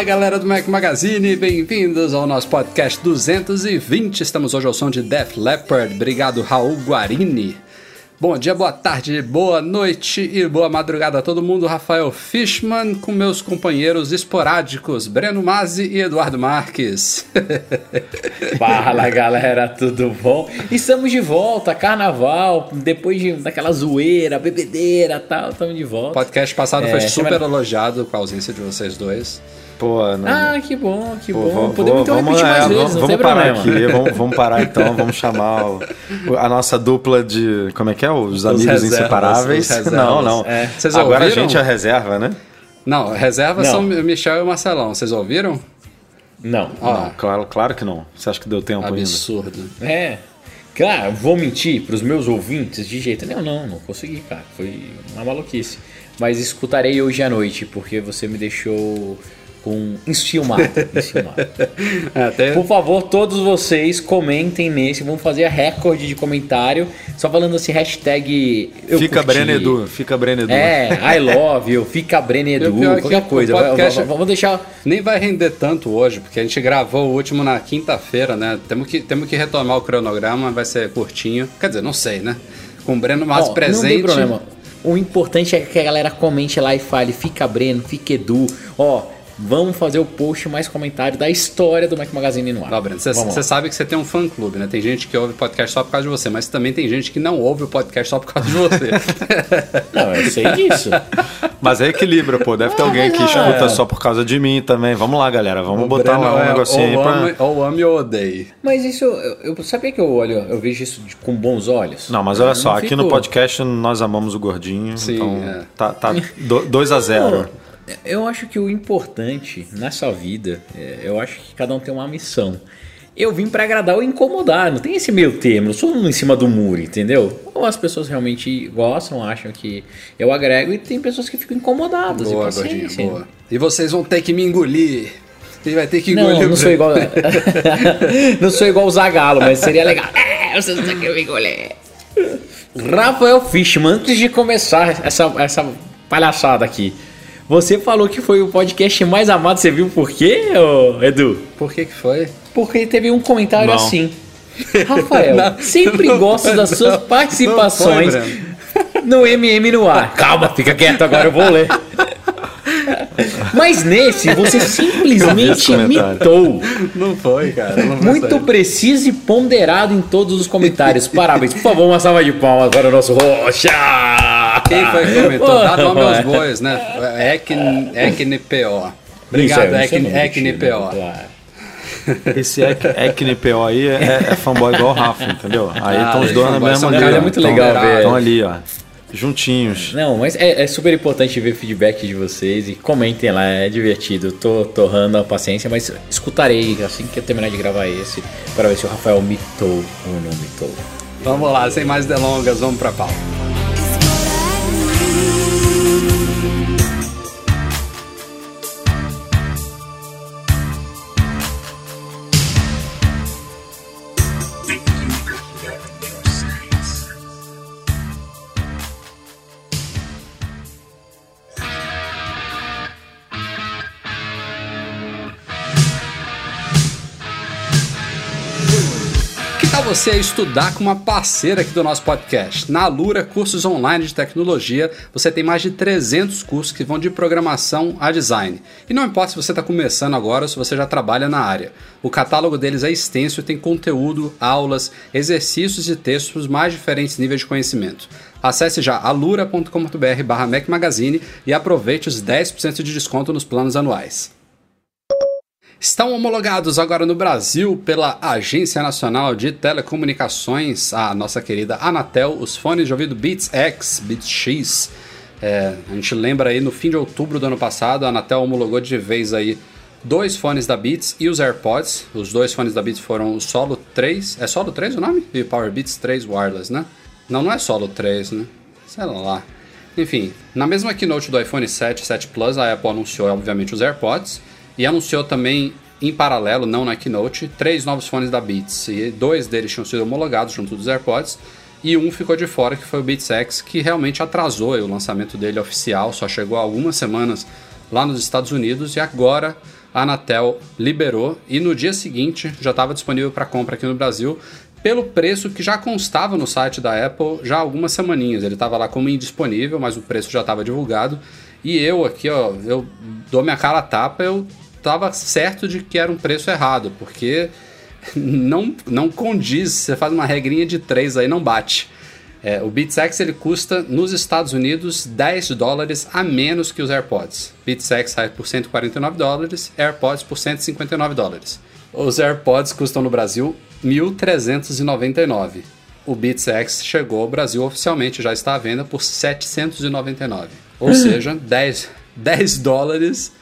Fala galera do Mac Magazine, bem-vindos ao nosso podcast 220. Estamos hoje ao som de Def Leppard. Obrigado, Raul Guarini. Bom dia, boa tarde, boa noite e boa madrugada a todo mundo. Rafael Fishman com meus companheiros esporádicos, Breno Mazzi e Eduardo Marques. Fala galera, tudo bom? Estamos de volta, carnaval, depois de, daquela zoeira, bebedeira e tal, estamos de volta. O podcast passado É, foi super semana- elogiado com a ausência de vocês dois. Pô, não. Ah, que bom, que Pô, bom. Podemos então vamos- repetir mais é, vezes, vamos, não vamos tem parar problema. aqui, vamos, vamos parar então, vamos chamar o- a nossa dupla de. Como é que é? Os amigos reservas, inseparáveis. os. Não, não. É. Vocês Agora ouviram? a gente é a reserva, né? Não, reserva Não. são o Michel e o Marcelão. Vocês ouviram? Não, Ó, Não, claro, claro que não. Você acha que deu tempo ainda? absurdo. é. Claro, vou mentir pros meus ouvintes de jeito nenhum, não, não consegui, cara. Foi uma maluquice. Mas escutarei hoje à noite, porque você me deixou com enciumado, enciumado. É, até- Por favor, todos vocês comentem nesse. Vamos fazer a recorde de comentário. Só falando assim, hashtag. eu Fica curti. Breno Edu, fica Breno Edu. É, I love you, fica Breno o Edu, pior é que qualquer coisa. podcast- Vamos deixar. Nem vai render tanto hoje, porque a gente gravou o último na quinta-feira, né? Temos que, temos que retomar o cronograma, vai ser curtinho. Quer dizer, não sei, né? Com o Breno mais Ó, presente. Não tem problema. O importante é que a galera comente lá e fale: fica Breno, fica Edu. Ó, vamos fazer o post mais comentário da história do Mac Magazine no ar. Não, Breno, você sabe que você tem um fã clube, né? Tem gente que ouve podcast só por causa de você, mas também tem gente que não ouve o podcast só por causa de você. Não, eu sei disso. Mas é equilíbrio, pô. Deve ter alguém que escuta só por causa de mim também. Vamos lá, galera. Vamos O botar Breno lá um é negocinho aí ou pra. ame, ou ame ou odeie. Mas isso, eu, eu sabia que eu olho, eu vejo isso de- com bons olhos. Não, mas olha Eu só, aqui fico- no podcast nós amamos o gordinho. Sim, então é. tá, tá 2 a 0 Eu acho que o importante nessa vida, é, eu acho que cada um tem uma missão. Eu vim pra agradar ou incomodar, não tem esse meio termo, não sou um em cima do muro, entendeu? Ou as pessoas realmente gostam, acham que eu agrego, e tem pessoas que ficam incomodadas. Boa, e paciência. boa. E vocês vão ter que me engolir. E vai ter que engolir Não, não sou igual. não sou igual o Zagalo, mas seria legal. É, vocês não querem me engolir. Rafael Fishman, antes de começar essa, essa palhaçada aqui, você falou que foi o podcast mais amado, você viu por quê, ô, Edu? Por que que foi? Porque teve um comentário Não. assim. Rafael, Não, sempre não gosto foi, das suas não. participações Não foi, no MM no ar. Calma, fica quieto, agora eu vou ler. Mas nesse, você simplesmente imitou. Não foi, cara. Não Muito preciso e ponderado em todos os comentários. Parabéns. Por favor, uma salva de palmas para o nosso Rocha. Quem foi que comentou? Dá nome aos bois, né? Ecn, Ecnpo. Obrigado, é- é Ecnpo. né? Esse Ec- ECNPO aí é, é fanboy igual o Rafa, entendeu? Aí Ah, estão os os dois na mesma ó. é muito Tão- legal ver. Estão ali, ó. Juntinhos. Não, mas é, é super importante ver feedback de vocês e comentem lá, é divertido. Tô torrando a paciência, mas escutarei assim que eu terminar de gravar esse para ver se o Rafael mitou ou não mitou. Vamos lá, sem mais delongas, vamos pra pauta. Você estudar com uma parceira aqui do nosso podcast? Na Alura Cursos Online de Tecnologia, você tem mais de 300 cursos que vão de programação a design. E não importa se você está começando agora ou se você já trabalha na área. O catálogo deles é extenso e tem conteúdo, aulas, exercícios e textos para os mais diferentes níveis de conhecimento. Acesse já alura.com.br barra Mac Magazine e aproveite os 10% de desconto nos planos anuais. Estão homologados agora no Brasil pela Agência Nacional de Telecomunicações, a nossa querida Anatel, os fones de ouvido Beats X, Beats X. É, a gente lembra aí no fim de outubro do ano passado, a Anatel homologou de vez aí dois fones da Beats e os AirPods. Os dois fones da Beats foram o Solo 3. É Solo 3 o nome? E Power Beats 3 Wireless, né? Não, não é Solo 3, né? Sei lá. Enfim, na mesma keynote do iPhone 7 7 Plus, a Apple anunciou, obviamente, os AirPods e anunciou também, em paralelo, não na keynote, três novos fones da Beats. E dois deles tinham sido homologados junto dos AirPods e um ficou de fora, que foi o Beats X, que realmente atrasou o lançamento dele oficial, só chegou há algumas semanas lá nos Estados Unidos e agora a Anatel liberou e no dia seguinte já estava disponível para compra aqui no Brasil pelo preço que já constava no site da Apple já há algumas semaninhas. Ele estava lá como indisponível, mas o preço já estava divulgado. E eu aqui, ó, eu dou minha cara a tapa, eu estava certo de que era um preço errado, porque não, não condiz, você faz uma regrinha de 3 aí, não bate. É, o Beats X ele custa nos Estados Unidos 10 dólares a menos que os AirPods. Beats X sai por 149 dólares, AirPods por 159 dólares. Os AirPods custam no Brasil 1.399. O Beats X chegou ao Brasil oficialmente, já está à venda por 799. Ou seja, 10, 10 dólares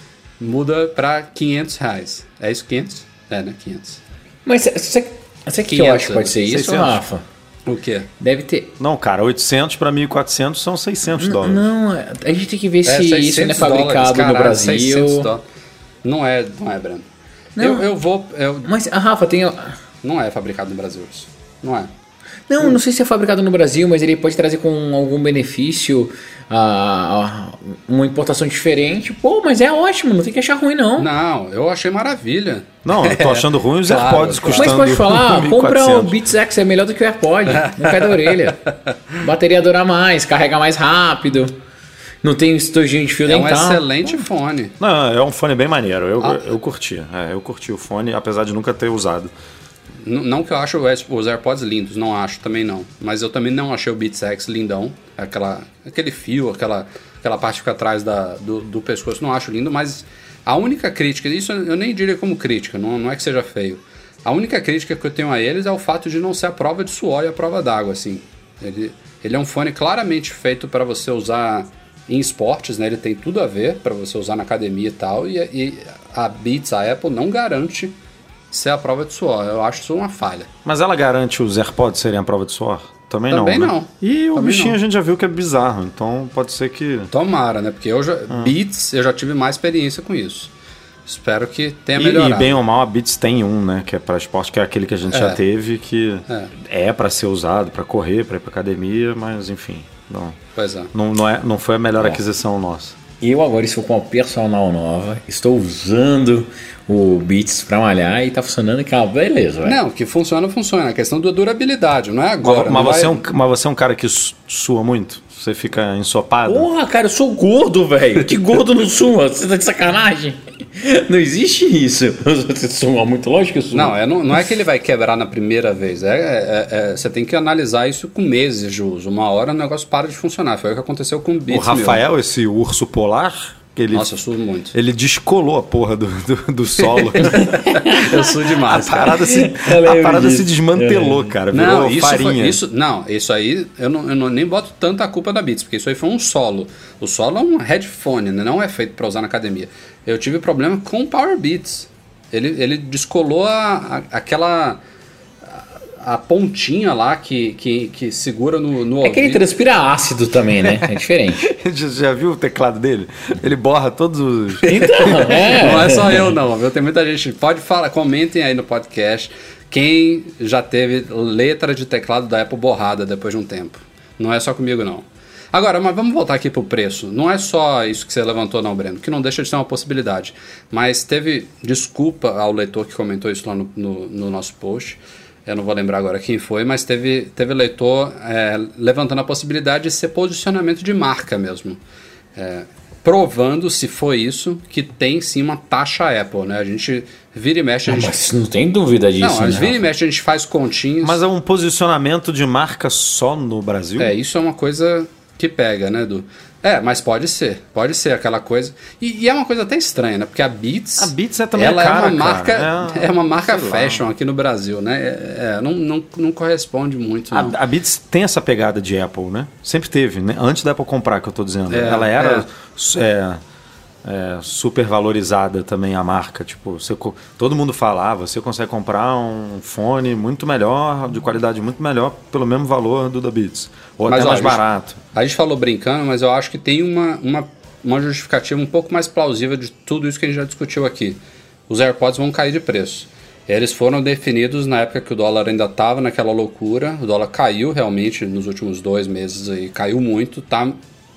muda para 500 reais. É isso, 500? É, né? 500. Mas você, você que eu acho que pode ser isso, 600. Rafa? O quê? Deve ter. Não, cara, 800 para 1.400 são 600 dólares. Não, a gente tem que ver É, se isso não é 600 fabricado dólares, no caralho, 600 Brasil. Não é, não é, Breno. Não. Eu, eu vou. Eu, Mas, a Rafa, tem. não é fabricado no Brasil isso. Não é. Não, não sei se é fabricado no Brasil, mas ele pode trazer com algum benefício ah, uma importação diferente. Pô, mas é ótimo, não tem que achar ruim, não. Não, eu achei maravilha. Não, eu tô achando ruim os Claro, AirPods claro. custando Mas pode falar, 1.400. compra o Beats X, é melhor do que o AirPod. Não cai da orelha. Bateria dura mais, carrega mais rápido. Não tem estojinho de fio É um dental. excelente fone. Não, é um fone bem maneiro. Eu, Ah. eu curti. É, eu curti o fone, apesar de nunca ter usado. Não que eu acho os os AirPods lindos, não acho, também não. Mas eu também não achei o Beats X lindão. Aquela, aquele fio, aquela, aquela parte que fica atrás da, do, do pescoço, não acho lindo. Mas a única crítica, isso eu nem diria como crítica, não, não é que seja feio. A única crítica que eu tenho a eles é o fato de não ser a prova de suor e a prova d'água, assim. Ele, ele é um fone claramente feito para você usar em esportes, né? Ele tem tudo a ver para você usar na academia e tal. E, e a Beats, a Apple, não garante ser a prova de suor. Eu acho isso uma falha. Mas ela garante os AirPods serem a prova de suor? Também, Também não. né? não. E o Também bichinho não. a gente já viu que é bizarro, então pode ser que. Tomara, né? Porque eu já, Ah. Beats, eu já tive mais experiência com isso. Espero que tenha E, melhorado. e bem ou mal, a Beats tem um, né? Que é para esporte, que é aquele que a gente É. já teve, que É. é, para ser usado, para correr, para ir pra academia, mas enfim. Não, Pois é. não, não, é, não foi a melhor aquisição nossa. Eu agora estou com uma personal nova, estou usando o Beats pra malhar e tá funcionando que é uma beleza, velho. Não, que funciona, funciona. A questão da durabilidade, não é agora. mas, não você vai- é um, mas você é um cara que su- sua muito? Você fica ensopado? Porra, cara, eu sou gordo, velho. Que gordo não sua? Você tá de sacanagem? Não existe isso. Você sua muito lógico sou. Não, é, não, não é que ele vai quebrar na primeira vez. É, é- é- você tem que analisar isso com meses de uso. Uma hora o negócio para de funcionar. Foi o que aconteceu com o o Beats. meu. Rafael, esse urso polar, ele, Nossa, eu muito. ele descolou a porra do, do, do solo. Eu suo a demais, cara. parada, se, a parada se desmantelou, cara. Virou Não, isso farinha. foi, isso, não, isso aí eu não, eu não nem boto tanta culpa da Beats, porque isso aí foi um solo. O solo é um headphone, né? não é feito para usar na academia. Eu tive problema com o Power Beats. Ele, ele descolou a, a- aquela a, pontinha lá que, que, que segura no, no É que ele ouvido. transpira ácido também, né? É diferente. Já, já viu o teclado dele? Ele borra todos os. Então, é. Não é só eu não, viu? Tem muita gente. Pode falar, comentem aí no podcast quem já teve letra de teclado da Apple borrada depois de um tempo. Não é só comigo não. Agora, mas vamos voltar aqui pro preço. Não é só isso que você levantou não, Breno, que não deixa de ser uma possibilidade. Mas teve desculpa ao leitor que comentou isso lá no, no- no nosso post. Eu não vou lembrar agora quem foi, mas teve, teve leitor é, levantando a possibilidade de ser posicionamento de marca mesmo. É, provando, se foi isso, que tem sim uma taxa Apple, né? A gente vira e mexe, a gente... Mas não tem dúvida disso, Não, mas né? vira e mexe a gente faz continhos. Mas é um posicionamento de marca só no Brasil? É, isso é uma coisa que pega, né, Edu? É, mas pode ser. Pode ser aquela coisa. E, e é uma coisa até estranha, né? Porque a Beats. A Beats é também ela cara, é uma cara. marca. É, É, uma marca sei lá. fashion aqui no Brasil, né? É, é, não, não, não corresponde muito. Não. A, a Beats tem essa pegada de Apple, né? Sempre teve, né? Antes da Apple comprar, que eu tô dizendo. É, Ela era é. su- super valorizada também a marca. Tipo, você todo mundo fala, ah, você consegue comprar um fone muito melhor, de qualidade muito melhor, pelo mesmo valor do da Beats. Ou Mas, até ó, mais a gente- barato. A gente falou brincando, mas eu acho que tem uma, uma, uma justificativa um pouco mais plausível de tudo isso que a gente já discutiu aqui. Os AirPods vão cair de preço. Eles foram definidos na época que o dólar ainda estava naquela loucura. O dólar caiu realmente nos últimos dois meses e caiu muito, está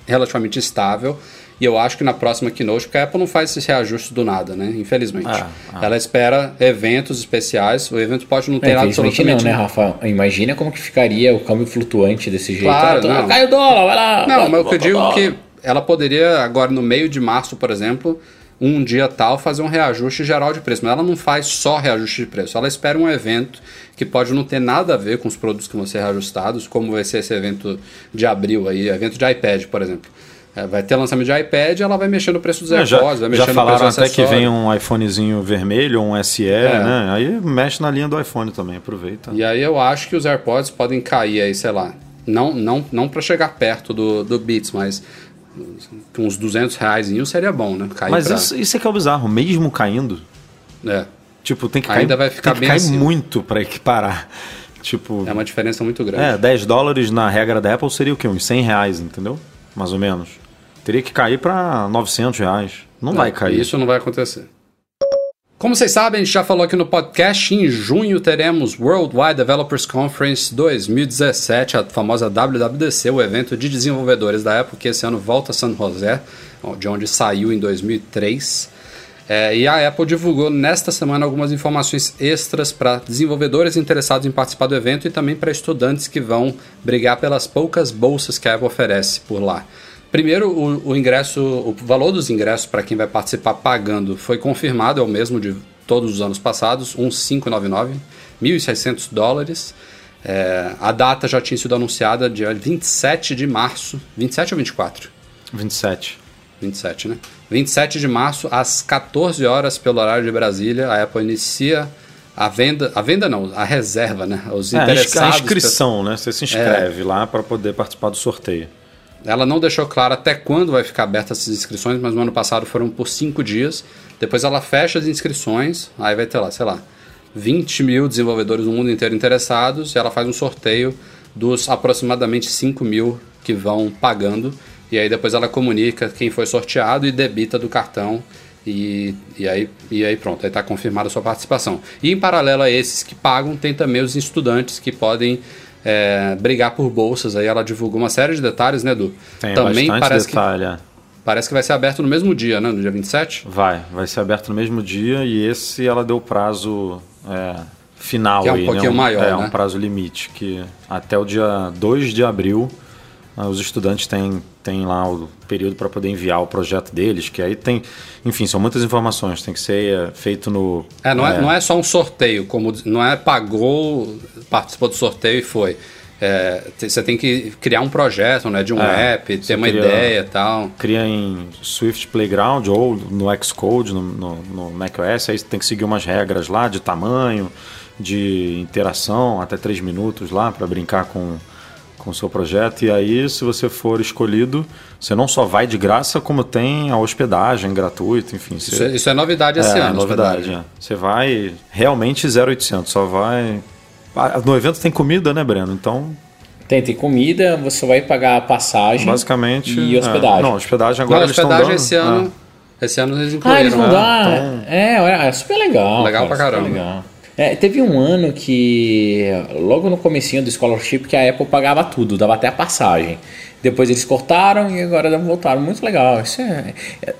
relativamente estável. E eu acho que na próxima keynote, porque a Apple não faz esse reajuste do nada, né? Infelizmente. Ah, ah. Ela espera eventos especiais. O evento pode não ter É, nada infelizmente não, absolutamente né, Rafa? Imagina como que ficaria o câmbio flutuante desse jeito. Claro, Ah, não. Cai o dólar, vai lá. Não, vai, mas o que eu digo é que ela poderia, agora no meio de março, por exemplo, um dia tal, fazer um reajuste geral de preço. Mas ela não faz só reajuste de preço. Ela espera um evento que pode não ter nada a ver com os produtos que vão ser reajustados, como vai ser esse evento de abril aí, evento de iPad, por exemplo. É, vai ter lançamento de iPad, ela vai mexer no preço dos É, AirPods, já, vai já mexer falaram até que vem um iPhonezinho vermelho, um SE, né? Aí mexe na linha do iPhone também, aproveita. E aí eu acho que os AirPods podem cair aí, sei lá, não, não, não para chegar perto do, do Beats, mas com uns 200 reais seria bom, né? Cair Mas pra- isso, isso é que é o bizarro, mesmo caindo, É, tipo, tem que cair, Ainda vai ficar tem que bem cair muito para equiparar. Tipo, é uma diferença muito grande. é, 10 dólares na regra da Apple seria o quê? Uns 100 reais, entendeu? Mais ou menos. Teria que cair para 900 reais. Não vai cair. Isso não vai acontecer. Como vocês sabem, a gente já falou aqui no podcast, em junho teremos Worldwide Developers Conference 2017, a famosa WWDC, o evento de desenvolvedores da Apple, que esse ano volta a San José, de onde saiu em 2003. É, e a Apple divulgou nesta semana algumas informações extras para desenvolvedores interessados em participar do evento e também para estudantes que vão brigar pelas poucas bolsas que a Apple oferece por lá. Primeiro, o, o ingresso, o valor dos ingressos para quem vai participar pagando foi confirmado, é o mesmo de todos os anos passados, 1.599, 1.600 dólares. É, a data já tinha sido anunciada dia 27 de março, 27 ou 24? 27. 27, né? 27 de março, às 14 horas, pelo horário de Brasília, a Apple inicia a venda, a venda não, a reserva, né? Os É, interessados. a inscrição, né? Você se inscreve lá para poder participar do sorteio. Ela não deixou claro até quando vai ficar aberta essas inscrições, mas no ano passado foram por cinco dias. Depois ela fecha as inscrições, aí vai ter lá, sei lá, 20 mil desenvolvedores no mundo inteiro interessados, e ela faz um sorteio dos aproximadamente 5 mil que vão pagando. E aí depois ela comunica quem foi sorteado e debita do cartão. E, e, aí, e aí pronto, aí está confirmada a sua participação. E em paralelo a esses que pagam, tem também os estudantes que podem é, brigar por bolsas. Aí ela divulgou uma série de detalhes, né, Edu? Tem também parece detalhe. é. que, parece que vai ser aberto no mesmo dia, né? No dia 27. Vai, vai ser aberto no mesmo dia e esse ela deu prazo é, final Que é um aí, pouquinho né? maior, É, né? um prazo limite, que até o dia 2 de abril os estudantes têm, têm lá o período para poder enviar o projeto deles, que aí tem, enfim, são muitas informações, tem que ser é, feito no... É, não é, não é só um sorteio, como não é pagou, participou do sorteio e foi. É, você tem que criar um projeto, né? De um É, app, ter uma cria- ideia e tal. Cria em Swift Playground ou no Xcode, no, no, no macOS, aí você tem que seguir umas regras lá de tamanho, de interação, até 3 minutos lá para brincar com com o seu projeto. E aí, se você for escolhido, você não só vai de graça, como tem a hospedagem gratuita, enfim. Você, Isso é, isso é novidade esse é, ano. novidade. hospedagem. é. Você vai realmente 0800, só vai... Ah, No evento tem comida, né, Breno? Então, Tem, tem comida, você vai pagar a passagem basicamente... e é. hospedagem. Não, hospedagem agora Não, eles estão hospedagem dando... esse é. ano. Esse ano eles Ah, incluíram. eles vão né? dar. É, é, é super legal. Legal cara, pra caramba. É, teve um ano que, logo no comecinho do Scholarship, que a Apple pagava tudo, dava até a passagem. Depois eles cortaram e agora voltaram. Muito legal. Isso é, é-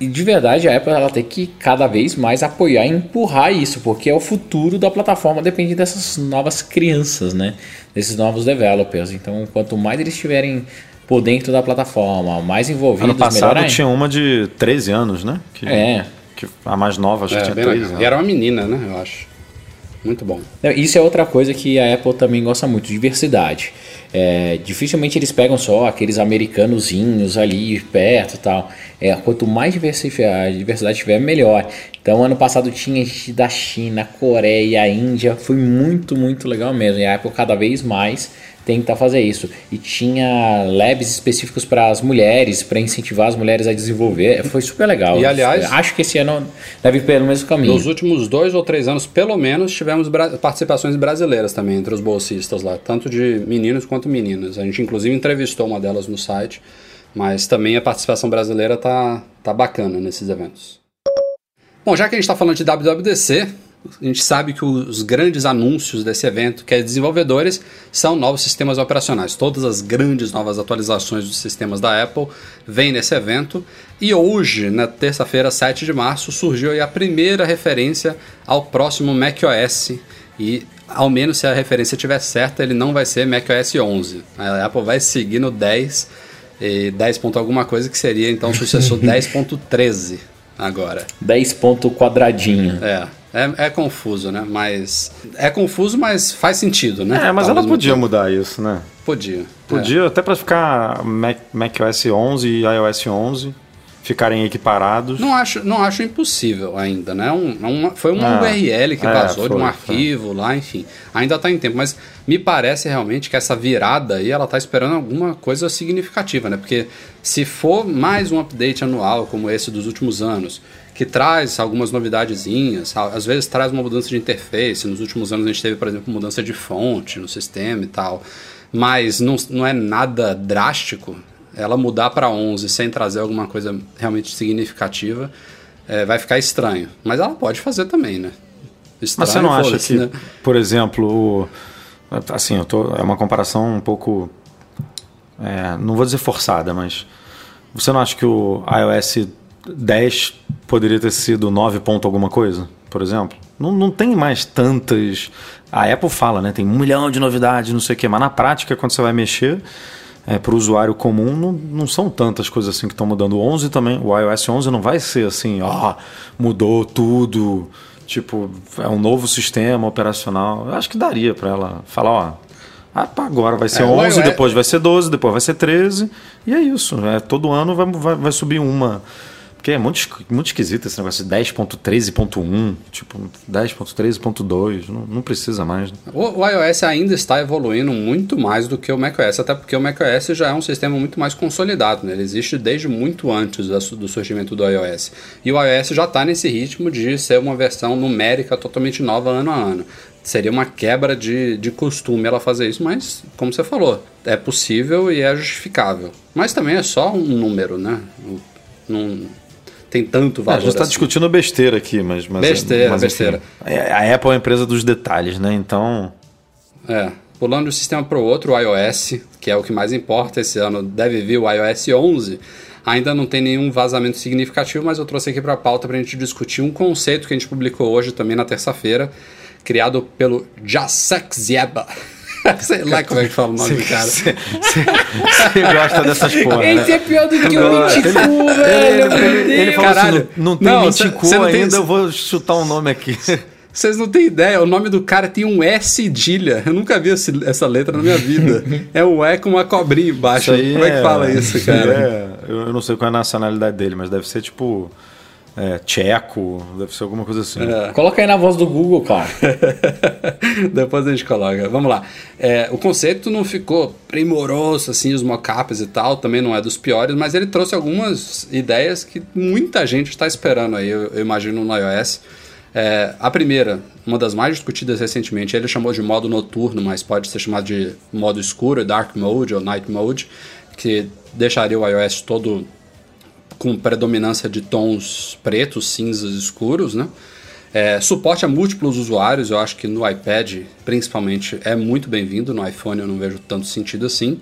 e de verdade a Apple ela tem que cada vez mais apoiar e empurrar isso, porque é o futuro da plataforma depende dessas novas crianças, né? Desses novos developers. Então, quanto mais eles estiverem por dentro da plataforma, mais envolvidos, Ano passado melhor tinha uma de 13 anos, né? Que, É. que a mais nova, acho que É, tinha bem 13 legal. anos. E era uma menina, né? Eu acho. Muito bom. Isso é outra coisa que a Apple também gosta muito, diversidade. É, dificilmente eles pegam só aqueles americanozinhos ali perto e tal. É, quanto mais diversidade, diversidade tiver, melhor. Então, ano passado tinha gente da China, Coreia, Índia. Foi muito, muito legal mesmo. E a Apple cada vez mais tentar fazer isso. E tinha labs específicos para as mulheres, para incentivar as mulheres a desenvolver. Foi super legal. E aliás, acho que esse ano deve ir pelo mesmo caminho. Nos últimos dois ou três anos, pelo menos, tivemos participações brasileiras também entre os bolsistas lá, tanto de meninos quanto meninas. A gente inclusive entrevistou uma delas no site, mas também a participação brasileira tá, tá bacana nesses eventos. Bom, já que a gente está falando de WWDC, a gente sabe que os grandes anúncios desse evento, que é desenvolvedores, são novos sistemas operacionais. Todas as grandes novas atualizações dos sistemas da Apple vêm nesse evento. E hoje, na terça-feira, 7 de março, surgiu a primeira referência ao próximo macOS. E, ao menos se a referência estiver certa, ele não vai ser macOS 11. A Apple vai seguir no 10, e 10. alguma coisa, que seria então o sucessor 10.13 agora. 10 ponto quadradinho. É. É, é, confuso, né? Mas. É confuso, mas faz sentido, né? É, mas ela podia tempo. mudar isso, né? Podia. Podia, é. até para ficar Mac, macOS 11 e iOS 11 ficarem equiparados. Não acho, não acho impossível ainda, né? Um, é uma, foi uma ah, URL que é, vazou foi, de um arquivo foi. lá, enfim. Ainda está em tempo, mas me parece realmente que essa virada aí, ela está esperando alguma coisa significativa, né? Porque se for mais um update anual como esse dos últimos anos, que traz algumas novidadezinhas, às vezes traz uma mudança de interface. Nos últimos anos a gente teve, por exemplo, mudança de fonte no sistema e tal, mas não, não é nada drástico. Ela mudar para 11 sem trazer alguma coisa realmente significativa é, vai ficar estranho. Mas ela pode fazer também, né? Estranho, mas você não acha que, né? por exemplo, assim, eu tô, é uma comparação um pouco, é, não vou dizer forçada, mas você não acha que o iOS 10 poderia ter sido 9 ponto alguma coisa, por exemplo. Não, não tem mais tantas. A Apple fala, né? Tem um milhão de novidades, não sei o quê, mas na prática, quando você vai mexer, é, para o usuário comum, não, não são tantas coisas assim que estão mudando. O 11 também, o iOS 11 não vai ser assim, ó, mudou tudo, tipo, é um novo sistema operacional. Eu acho que daria para ela falar, ó, ah, agora vai ser é, 11, depois vai ser 12, depois vai ser 13, e é isso. É, todo ano vai, vai, vai subir uma porque é muito, muito esquisito esse negócio de 10.13.1, tipo 10.13.2, não, não precisa mais. Né? O, o, iOS ainda está evoluindo muito mais do que o macOS, até porque o macOS já é um sistema muito mais consolidado, né? ele existe desde muito antes do surgimento do iOS. E o iOS já está nesse ritmo de ser uma versão numérica totalmente nova ano a ano. Seria uma quebra de, de costume ela fazer isso, mas, como você falou, é possível e é justificável. Mas também é só um número, né? Não, tem tanto valor. É, a gente está assim. discutindo besteira aqui, mas. mas besteira, mas, besteira. Enfim, a Apple é a empresa dos detalhes, né? Então. É. Pulando de um sistema para o outro, o iOS, que é o que mais importa esse ano, deve vir o iOS 11. Ainda não tem nenhum vazamento significativo, mas eu trouxe aqui para a pauta para a gente discutir um conceito que a gente publicou hoje também na terça-feira, criado pelo Jacek Zieba. Sei lá como é que fala o nome do cara. Você gosta dessas porra. Esse né? é pior do que o Miticu, velho. Ele, ele, ele falou Caralho. assim: não, não tem não, Miticu ainda, tem... eu vou chutar um nome aqui. Vocês não têm ideia, o nome do cara tem um S cedilha. Eu nunca vi esse, essa letra na minha vida. é um E com uma cobrinha embaixo. Como é, é que fala isso, cara? É, eu não sei qual é a nacionalidade dele, mas deve ser tipo é, tcheco, deve ser alguma coisa assim. É. Coloca aí na voz do Google, cara. Depois a gente coloca. Vamos lá. É, o conceito não ficou primoroso, assim, os mockups e tal, também não é dos piores, mas ele trouxe algumas ideias que muita gente está esperando aí, eu, eu, imagino, no iOS. É, a primeira, uma das mais discutidas recentemente, ele chamou de modo noturno, mas pode ser chamado de modo escuro, dark mode ou night mode, que deixaria o iOS todo com predominância de tons pretos, cinzas escuros, né? É, suporte a múltiplos usuários, eu acho que no iPad, principalmente, é muito bem-vindo. No iPhone eu não vejo tanto sentido assim.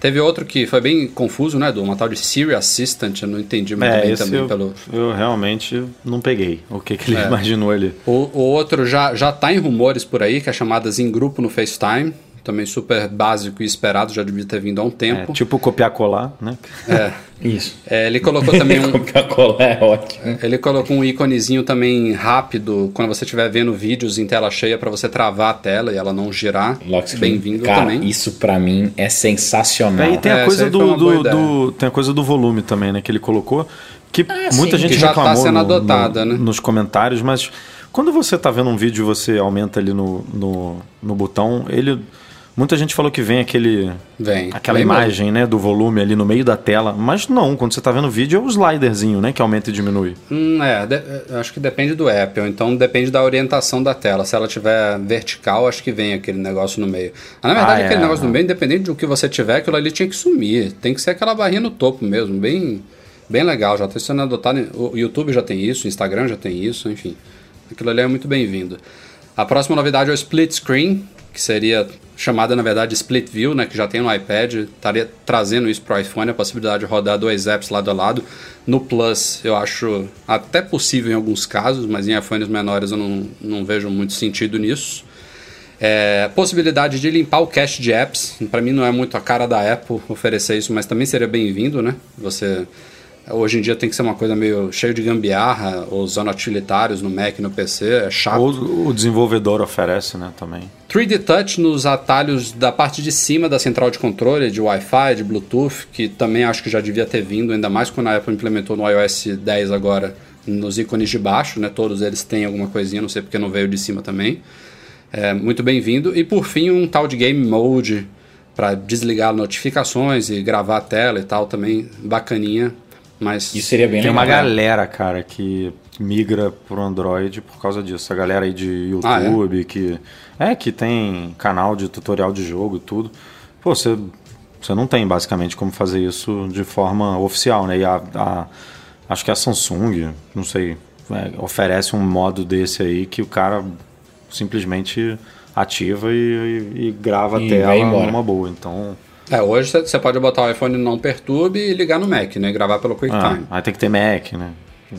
Teve outro que foi bem confuso, né, do uma tal de Siri Assistant, eu não entendi muito é, bem também eu, pelo. Eu realmente não peguei o que, que ele é. imaginou ali. O, o outro já, já tá em rumores por aí, que é chamadas em grupo no FaceTime também super básico e esperado, já devia ter vindo há um tempo. É, tipo copiar-colar, né? É. Isso. É, ele colocou também um. Coca-Cola é ótimo. Ele colocou um íconezinho também rápido quando você estiver vendo vídeos em tela cheia para você travar a tela e ela não girar. Bem-vindo também. isso pra mim é sensacional. É, e tem É, a isso coisa do, do, do- tem a coisa do volume também, né? Que ele colocou. Que muita sim, gente que já tá reclamou sendo no- adotada, no- né? nos comentários, mas quando você tá vendo um vídeo e você aumenta ali no, no, no botão, ele. Muita gente falou que vem aquele. Vem. Aquela Vem imagem, né, do volume ali no meio da tela. Mas não, quando você tá vendo o vídeo é o sliderzinho, né? Que aumenta e diminui. Hum, é, de- eu acho que depende do app, ou então depende da orientação da tela. Se ela tiver vertical, acho que vem aquele negócio no meio. Mas, na verdade, Ah, aquele é, negócio no é. meio, independente do que você tiver, aquilo ali tinha que sumir. Tem que ser aquela barrinha no topo mesmo, bem, bem legal. Já está sendo adotado. O YouTube já tem isso, o Instagram já tem isso, enfim. Aquilo ali é muito bem-vindo. A próxima novidade é o Split Screen, que seria chamada, na verdade, Split View, né, que já tem no iPad. Estaria trazendo isso para o iPhone, a possibilidade de rodar dois apps lado a lado. No Plus, eu acho até possível em alguns casos, mas em iPhones menores eu não, não vejo muito sentido nisso. É, possibilidade de limpar o cache de apps. Para mim não é muito a cara da Apple oferecer isso, mas também seria bem-vindo, né? Você hoje em dia tem que ser uma coisa meio cheio de gambiarra, usando utilitários no Mac e no PC, é chato. Ou o desenvolvedor oferece, né, também. 3D Touch nos atalhos da parte de cima da central de controle, de Wi-Fi, de Bluetooth, que também acho que já devia ter vindo, ainda mais quando a Apple implementou no iOS 10 agora, nos ícones de baixo, né? Todos eles têm alguma coisinha, não sei porque não veio de cima também. É, muito bem-vindo. E por fim, um tal de Game Mode para desligar notificações e gravar a tela e tal, também bacaninha. Mas Isso seria bem Tem legal. uma galera, cara, que migra pro Android por causa disso. A galera aí de Ah, é? YouTube, que. É, que tem canal de tutorial de jogo e tudo. Pô, você, você não tem basicamente como fazer isso de forma oficial, né? E a, a- acho que a Samsung, não sei, é, oferece um modo desse aí que o cara simplesmente ativa e, e- e grava E a tela numa boa. Então. É, hoje você- pode botar o iPhone não perturbe e ligar no Mac, né? Gravar pelo Ah, QuickTime. aí tem que ter Mac, né?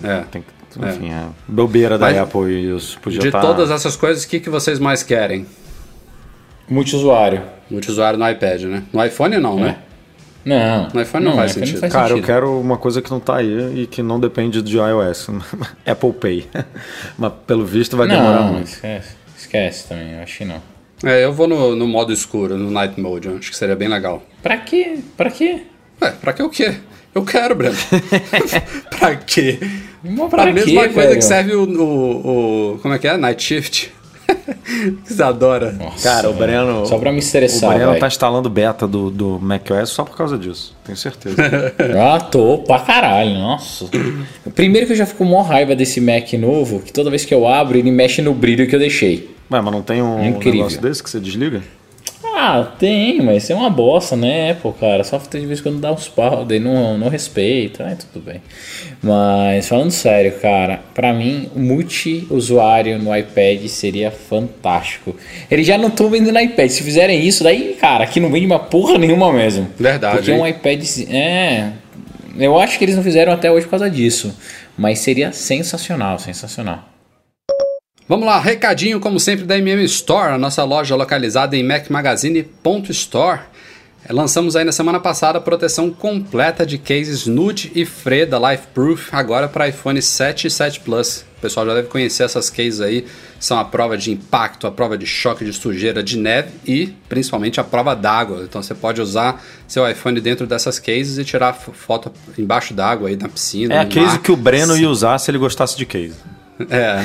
É. Tem que, enfim, é. bobeira da Mas, Apple isso. Podia De tá... todas essas coisas, o que, que vocês mais querem? Multiusuário. Multiusuário no iPad, né? No iPhone não, né? Não. No iPhone não faz sentido. Cara, eu quero uma coisa que não tá aí e que não depende de iOS. Apple Pay. Mas pelo visto vai demorar Não, muito. esquece. Esquece também, eu acho que não. É, eu vou no, no modo escuro, no Night Mode, acho que seria bem legal. Pra quê? Pra quê? Ué, pra que o quê? Eu quero, Breno. pra quê? Pra, pra mesma quê, coisa velho? que serve o, o, o- Como é que é? Night Shift. que você adora. Nossa, Cara, o. Breno. Só pra me O estressar, Breno velho. tá instalando beta do, do macOS só por causa disso. Tenho certeza. Ah, tô pra caralho, nossa. Primeiro que eu já fico com mó raiva desse Mac novo, que toda vez que eu abro, ele mexe no brilho que eu deixei. Ué, mas não tem um Incrível. negócio desse que você desliga? Ah, tem, mas é uma bosta, né, Apple, cara? Só de vez em quando dá uns pau, daí não, não respeita, aí tudo bem. Mas falando sério, cara, pra mim, multi-usuário no iPad seria fantástico. Eles já não estão vendendo iPad. Se fizerem isso, daí, cara, aqui não vende uma porra nenhuma mesmo. Verdade, Porque hein? um iPad. É. Eu acho que eles não fizeram até hoje por causa disso. Mas seria sensacional, sensacional. Vamos lá, recadinho como sempre da MM Store, a nossa loja localizada em macmagazine.store. É, Lançamos aí na semana passada a proteção completa de cases Nude e Fre da LifeProof, agora para iPhone 7 e 7 Plus. O pessoal já deve conhecer essas cases aí, são a prova de impacto, a prova de choque de sujeira de neve e principalmente a prova d'água. Então você pode usar seu iPhone dentro dessas cases e tirar foto embaixo d'água aí na piscina. É a no case mar. que o Breno ia usar se ele gostasse de case. É.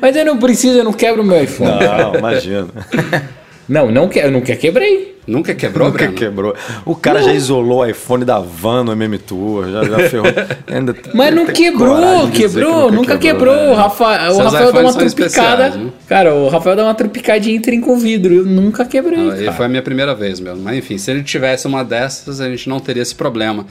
Mas eu não preciso, eu não quebro o meu iPhone. Não, imagina. Não, não que, eu nunca quebrei. Nunca quebrou, Nunca Breno? quebrou. O cara já isolou o iPhone da van no MM Tour, já, já ferrou. Ainda Mas não quebrou, dizer que quebrou, nunca quebrou. né? O Rafa- o Rafael dá uma trupicada. Cara, o Rafael dá uma trupicadinha e entra com vidro. Eu nunca quebrei. Ah, e foi a minha primeira vez mesmo. Mas enfim, se ele tivesse uma dessas, a gente não teria esse problema.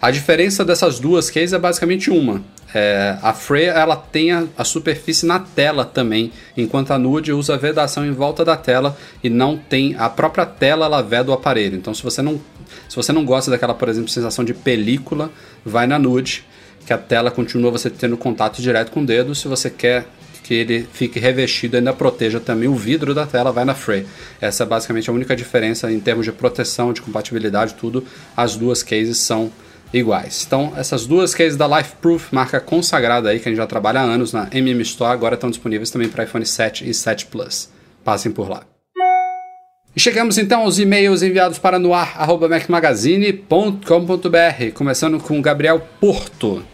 A diferença dessas duas cases é basicamente uma. É, a Freya ela tem a, a superfície na tela também, enquanto a Nude usa vedação em volta da tela e não tem a própria tela ela veda o aparelho. Então se você não se você não gosta daquela, por exemplo, sensação de película, vai na Nude, que a tela continua você tendo contato direto com o dedo. Se você quer que ele fique revestido e ainda proteja também o vidro da tela, vai na Frey. Essa é basicamente a única diferença em termos de proteção, de compatibilidade, tudo. As duas cases são iguais. Então, essas duas cases da LifeProof, marca consagrada aí, que a gente já trabalha há anos na MM Store, agora estão disponíveis também para iPhone 7 e 7 Plus. Passem por lá. E chegamos então aos e-mails enviados para noar.macmagazine.com.br, começando com Gabriel Porto.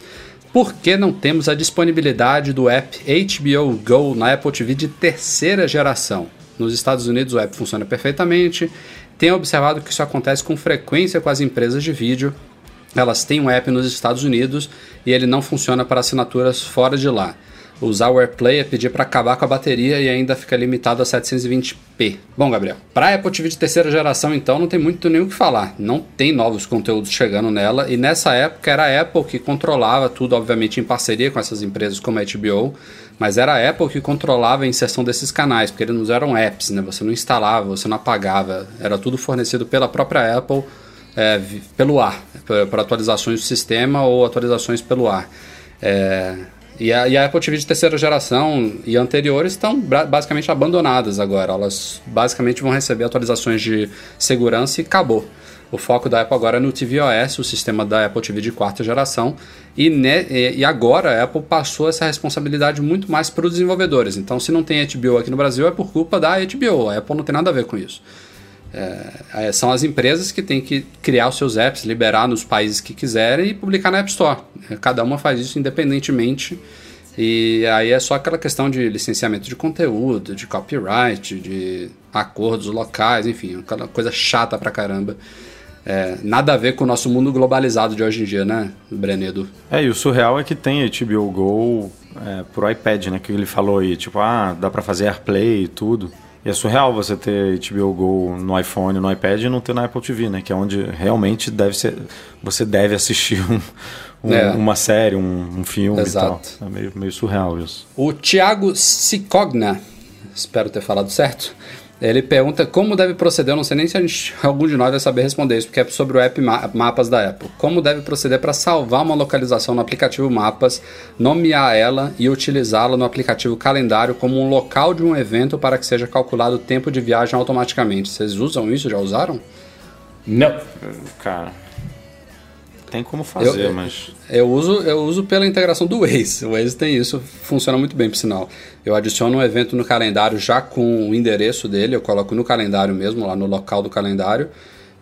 Por que não temos a disponibilidade do app HBO Go na Apple TV de terceira geração? Nos Estados Unidos o app funciona perfeitamente. Tenho observado que isso acontece com frequência com as empresas de vídeo. Elas têm um app nos Estados Unidos e ele não funciona para assinaturas fora de lá usar o AirPlay é pedir para acabar com a bateria e ainda fica limitado a 720p. Bom, Gabriel, para Apple TV de terceira geração, então, não tem muito nem o que falar. Não tem novos conteúdos chegando nela e nessa época era a Apple que controlava tudo, obviamente em parceria com essas empresas como a HBO, mas era a Apple que controlava a inserção desses canais, porque eles não eram apps, né? Você não instalava, você não apagava, era tudo fornecido pela própria Apple é, pelo ar, para atualizações do sistema ou atualizações pelo ar. É, e a, e a, Apple TV de terceira geração e anteriores estão basicamente abandonadas agora. Elas basicamente vão receber atualizações de segurança e acabou. O foco da Apple agora é no tvOS, o sistema da Apple TV de quarta geração, e, ne, e agora a Apple passou essa responsabilidade muito mais para os desenvolvedores. Então, se não tem HBO aqui no Brasil, é por culpa da HBO. A Apple não tem nada a ver com isso. É, é, são as empresas que têm que criar os seus apps, liberar nos países que quiserem e publicar na App Store. É, cada uma faz isso independentemente. E aí é só aquela questão de licenciamento de conteúdo, de copyright, de acordos locais, enfim, aquela coisa chata pra caramba. É, nada a ver com o nosso mundo globalizado de hoje em dia, né, Brenedo? É, e o surreal é que tem HBO Go é, pro iPad, né, que ele falou aí, tipo, ah, dá pra fazer AirPlay e tudo. E é surreal você ter HBO Go no iPhone, no iPad e não ter na Apple TV, né? Que é onde realmente deve ser, você deve assistir um, um, é. uma série, um, um filme Exato. e tal. É meio, meio surreal isso. O Thiago Sicogna, espero ter falado certo, ele pergunta como deve proceder, eu não sei nem se gente, algum de nós vai saber responder isso, porque é sobre o app Mapas da Apple. Como deve proceder para salvar uma localização no aplicativo Mapas, nomear ela e utilizá-la no aplicativo Calendário como um local de um evento para que seja calculado o tempo de viagem automaticamente. Vocês usam isso? Já usaram? Não. Cara, tem como fazer, eu, mas. Eu uso, eu uso pela integração do Waze. O Waze tem isso, funciona muito bem, por sinal. Eu adiciono um evento no calendário já com o endereço dele, eu coloco no calendário mesmo, lá no local do calendário.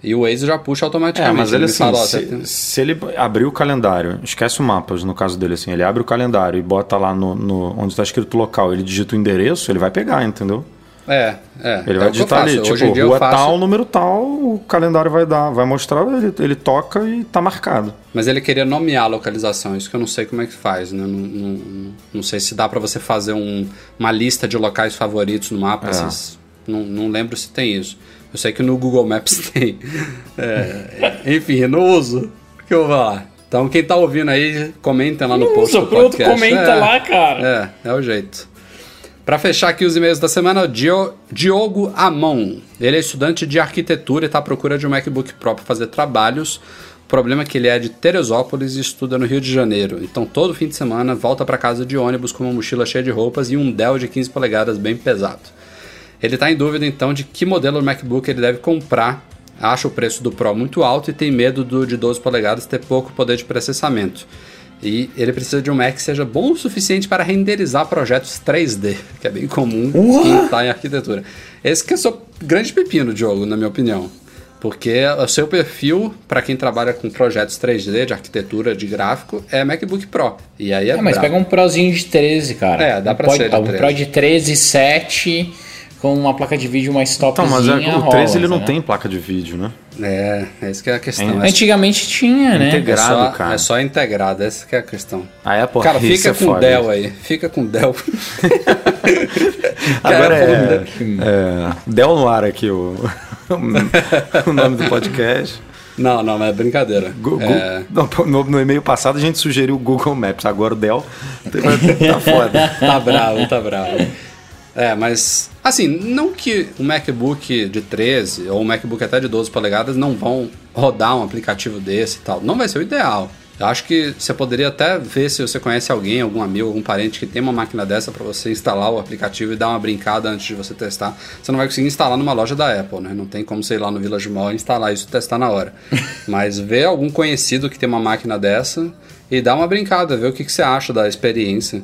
E o Waze já puxa automaticamente. É, mas ele, ele assim, fala, se, tem... se, ele abrir o calendário, esquece o mapas no caso dele, assim, ele abre o calendário e bota lá no, no onde está escrito local, ele digita o endereço, ele vai pegar, entendeu? É, é. Ele é vai digitar ali, tipo, Hoje rua faço... tal, número tal, o calendário vai dar, vai mostrar, ele, ele toca e tá marcado. Mas ele queria nomear a localização, isso que eu não sei como é que faz, né? Não, não, não sei se dá para você fazer um, uma lista de locais favoritos no mapa, é. não, não lembro se tem isso. Eu sei que no Google Maps tem. É, enfim, não uso. O que eu vou falar? Então, quem tá ouvindo aí, comenta lá no não post usa, do podcast. comenta é, lá, cara. É, é o jeito. Para fechar aqui os e-mails da semana, Diogo Amon. Ele é estudante de arquitetura e está à procura de um MacBook Pro para fazer trabalhos. O problema é que ele é de Teresópolis e estuda no Rio de Janeiro. Então, todo fim de semana, volta para casa de ônibus com uma mochila cheia de roupas e um Dell de 15 polegadas bem pesado. Ele está em dúvida, então, de que modelo de MacBook ele deve comprar. Acha o preço do Pro muito alto e tem medo do de 12 polegadas ter pouco poder de processamento. E ele precisa de um Mac que seja bom o suficiente para renderizar projetos 3D, que é bem comum quem está em arquitetura. Esse que é o seu grande pepino, Diogo, na minha opinião. Porque o seu perfil, para quem trabalha com projetos 3D, de arquitetura, de gráfico, é MacBook Pro. E aí é. é mas pega um Prozinho de 13, cara. É, dá para ser. De um Pro de 13, 7 com uma placa de vídeo mais topzinha. Então, mas é, o 13 ele não né? tem placa de vídeo, né? É, essa que é a questão. É, Antigamente tinha, né? Integrado, é só, cara. É só integrado, essa que é a questão. A Apple Cara, fica é com o Dell aí. Fica com Dell. Agora é, é, Dell no ar aqui o, o nome do podcast. Não, não, mas é brincadeira. Google, é... no, no, e-mail passado a gente sugeriu o Google Maps, agora o Dell tá foda. tá bravo, tá bravo. É, mas assim, não que o MacBook de 13 ou o MacBook até de 12 polegadas não vão rodar um aplicativo desse e tal. Não vai ser o ideal. Eu acho que você poderia até ver se você conhece alguém, algum amigo, algum parente que tem uma máquina dessa para você instalar o aplicativo e dar uma brincada antes de você testar. Você não vai conseguir instalar numa loja da Apple, né? Não tem como ir lá no Village Mall instalar isso e testar na hora. Mas ver algum conhecido que tem uma máquina dessa e dar uma brincada, ver o que, que você acha da experiência.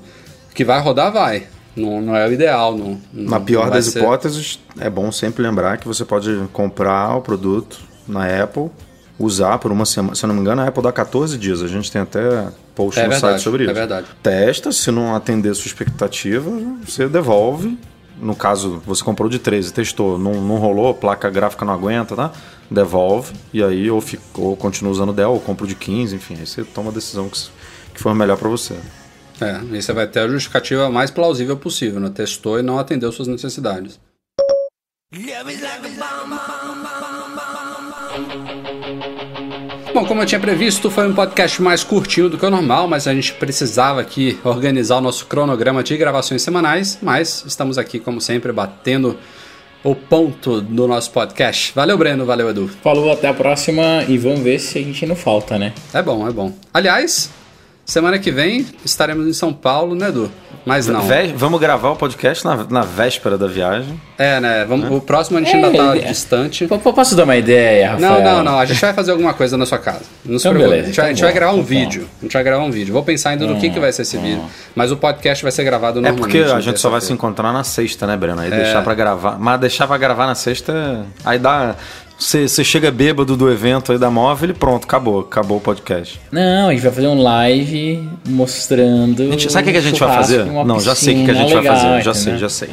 Que vai rodar, vai. Não, não é o ideal. Não, Na não pior vai das ser- hipóteses, é bom sempre lembrar que você pode comprar o produto na Apple, usar por uma semana. Se eu não me engano, a Apple dá 14 dias. A gente tem até post É no verdade, site sobre é isso. verdade. Testa, se não atender sua expectativa, você devolve. No caso, você comprou de 13, testou, não, não rolou, placa gráfica não aguenta, tá? Devolve, e aí ou, fica, ou continua usando o Dell, ou compra o de 15, enfim, aí você toma a decisão que, que for melhor para você. É, e você vai ter a justificativa mais plausível possível, né? Testou e não atendeu suas necessidades. Bom, como eu tinha previsto, foi um podcast mais curtinho do que o normal, mas a gente precisava aqui organizar o nosso cronograma de gravações semanais, mas estamos aqui, como sempre, batendo o ponto do nosso podcast. Valeu, Breno, valeu, Edu. Falou, até a próxima e vamos ver se a gente não falta, né? É bom, é bom. Aliás, semana que vem estaremos em São Paulo, né, Edu? Mas não. Vé- vamos gravar o podcast na, na véspera da viagem. É, né? Vamos, O próximo a gente ainda tá É, é. distante. P- Posso dar uma ideia, Não, Rafael? não, não. A gente vai fazer alguma coisa na sua casa. Não se Então, preocupe. beleza, a gente, vai, a gente vai gravar um então. vídeo. A gente vai gravar um vídeo. Vou pensar ainda no que, que vai ser esse vídeo. Mas o podcast vai ser gravado É normalmente. porque a gente só vai se encontrar na sexta, né, Breno? Aí É. deixar pra gravar. Mas deixar pra gravar na sexta, aí dá. Você você chega bêbado do evento aí da móvel e pronto, acabou. Acabou o podcast. Não, a gente vai fazer um live mostrando. A gente- sabe o que, que a gente vai fazer? Não, já sei o que, que a gente piscina vai fazer. legal, Já sei, já sei.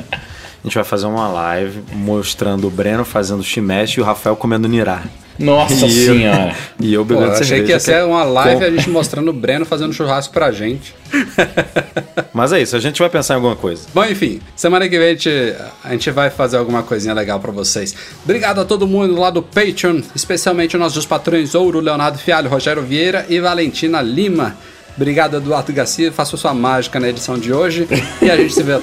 A gente vai fazer uma live mostrando o Breno fazendo shimeshi e o Rafael comendo nirá. Nossa E eu- senhora. E eu Pô, bebendo eu achei cerveja. que ia ser uma live Com- a gente mostrando o Breno fazendo churrasco pra gente. Mas é isso, a gente vai pensar em alguma coisa. Bom, enfim, semana que vem a gente, a gente vai fazer alguma coisinha legal pra vocês. Obrigado a todo mundo lá do Patreon, especialmente os nossos patrões Ouro, Leonardo Fialho, Rogério Vieira e Valentina Lima. Obrigado, Eduardo Garcia. Faça sua mágica na edição de hoje. E a gente se vê.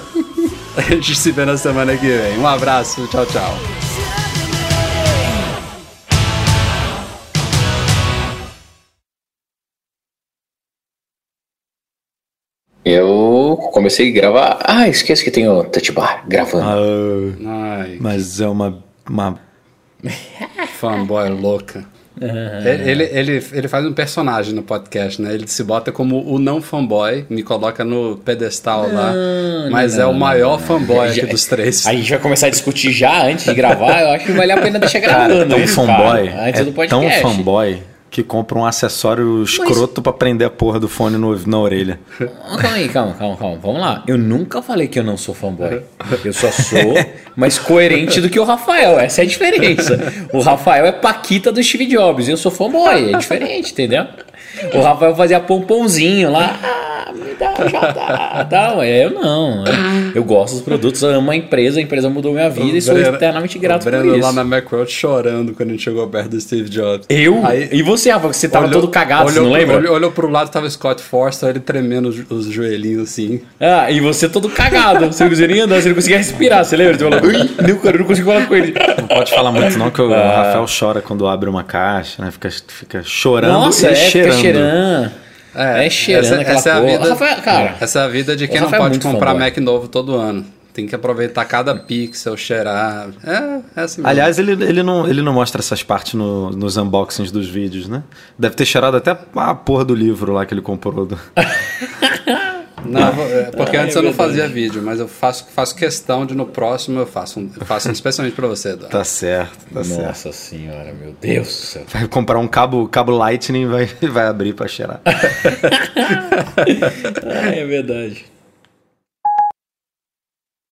A gente se vê na semana que vem. Um abraço, tchau, tchau. Eu comecei a gravar. Ah, esquece que tem o touch bar gravando. Ah, Ai, mas é uma. uma... fanboy louca. Ele, ele, ele faz um personagem no podcast, né? Ele se bota como o não fanboy, me coloca no pedestal lá, mas é o maior fanboy aqui Já- dos três. A gente vai começar a discutir já antes de gravar. Eu acho que vale a pena deixar Cara, gravando. tão isso, fanboy. cara, é do tão podcast. fanboy que compra um acessório escroto pra prender a porra do fone no- na orelha. Calma aí, calma, calma, calma. Vamos lá. Eu nunca falei que eu não sou fanboy. Eu só sou mais coerente do que o Rafael. Essa é a diferença. O Rafael é Paquita do Steve Jobs. Eu sou fanboy. É diferente, entendeu? O Rafael fazia pompomzinho lá. Ah, me dá, já dá. Não, é, eu não. Eu gosto dos produtos, eu amo a empresa, a empresa mudou minha vida e sou eternamente grato o por Breno isso. lá na Macworld chorando quando a gente chegou perto do Steve Jobs. Eu? Aí- e você, Rafa, você tava Olhou- todo cagado, você olhou não pro- lembra? Olhou, olhou pro lado, tava Scott Forster, ele tremendo os, os joelhinhos assim. Ah, e você todo cagado. Você não conseguia nem andar, você não conseguia respirar, você lembra? Você falou, "Ui, não, cara, eu não consigo falar com ele. Não pode falar muito, não, que o Ah. Rafael chora quando abre uma caixa, né? Fica, fica chorando Nossa, e é, cheirando. Fica cheirando. É, cheirando aquela essa é a vida, Rafael, cara, essa é a vida de quem não é pode muito comprar fanboy. Mac novo todo ano. Tem que aproveitar cada pixel, cheirar. É, é assim mesmo. Aliás, ele, ele, não, ele não mostra essas partes no- nos unboxings dos vídeos, né? Deve ter cheirado até a porra do livro lá que ele comprou. Do... Não, é, porque Ah, antes é eu não fazia vídeo, mas eu faço, faço questão de no próximo eu faço, um, eu faço um especialmente pra você, Eduardo. Tá certo, tá certo. Nossa senhora, meu Deus do céu. Vai comprar um cabo, cabo Lightning e vai, vai abrir pra cheirar. Ah, é verdade.